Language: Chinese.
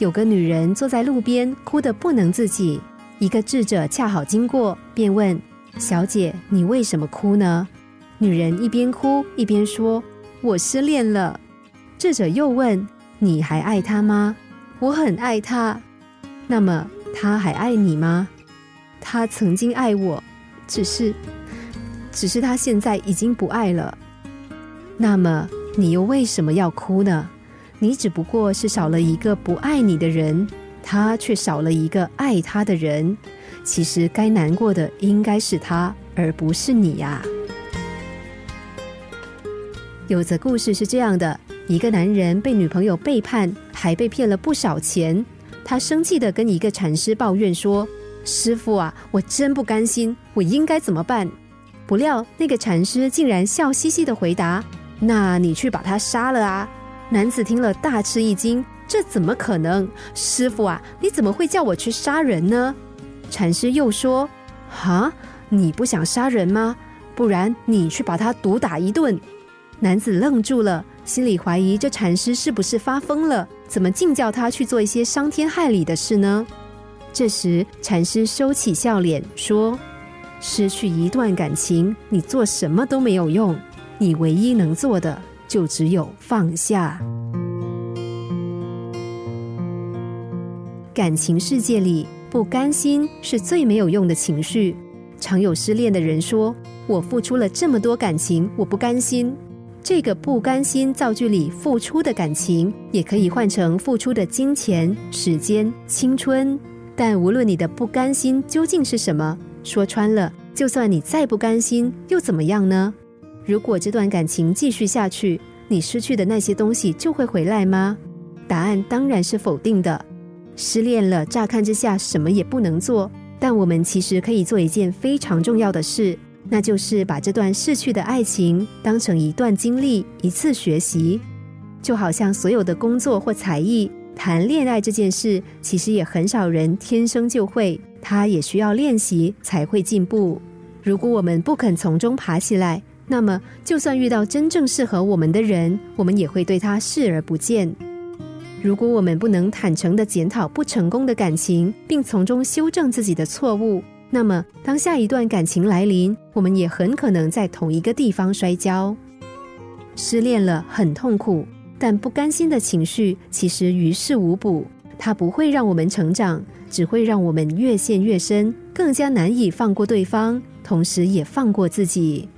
有个女人坐在路边，哭得不能自己。一个智者恰好经过，便问：“小姐，你为什么哭呢？”女人一边哭一边说：“我失恋了。”智者又问：“你还爱他吗？”“我很爱他。”“那么他还爱你吗？”“他曾经爱我，只是，只是他现在已经不爱了。”“那么你又为什么要哭呢？你只不过是少了一个不爱你的人。”他却少了一个爱他的人，其实该难过的应该是他，而不是你呀。有则故事是这样的：一个男人被女朋友背叛，还被骗了不少钱，他生气的跟一个禅师抱怨说：“师傅啊，我真不甘心，我应该怎么办？”不料那个禅师竟然笑嘻嘻的回答：“那你去把他杀了啊！”男子听了大吃一惊。这怎么可能，师傅啊，你怎么会叫我去杀人呢？禅师又说：“哈，你不想杀人吗？不然你去把他毒打一顿。”男子愣住了，心里怀疑这禅师是不是发疯了？怎么竟叫他去做一些伤天害理的事呢？这时，禅师收起笑脸说：“失去一段感情，你做什么都没有用，你唯一能做的就只有放下。”感情世界里，不甘心是最没有用的情绪。常有失恋的人说：“我付出了这么多感情，我不甘心。”这个不甘心造句里付出的感情，也可以换成付出的金钱、时间、青春。但无论你的不甘心究竟是什么，说穿了，就算你再不甘心，又怎么样呢？如果这段感情继续下去，你失去的那些东西就会回来吗？答案当然是否定的。失恋了，乍看之下什么也不能做，但我们其实可以做一件非常重要的事，那就是把这段逝去的爱情当成一段经历，一次学习。就好像所有的工作或才艺，谈恋爱这件事，其实也很少人天生就会，他也需要练习才会进步。如果我们不肯从中爬起来，那么就算遇到真正适合我们的人，我们也会对他视而不见。如果我们不能坦诚的检讨不成功的感情，并从中修正自己的错误，那么当下一段感情来临，我们也很可能在同一个地方摔跤。失恋了很痛苦，但不甘心的情绪其实于事无补，它不会让我们成长，只会让我们越陷越深，更加难以放过对方，同时也放过自己。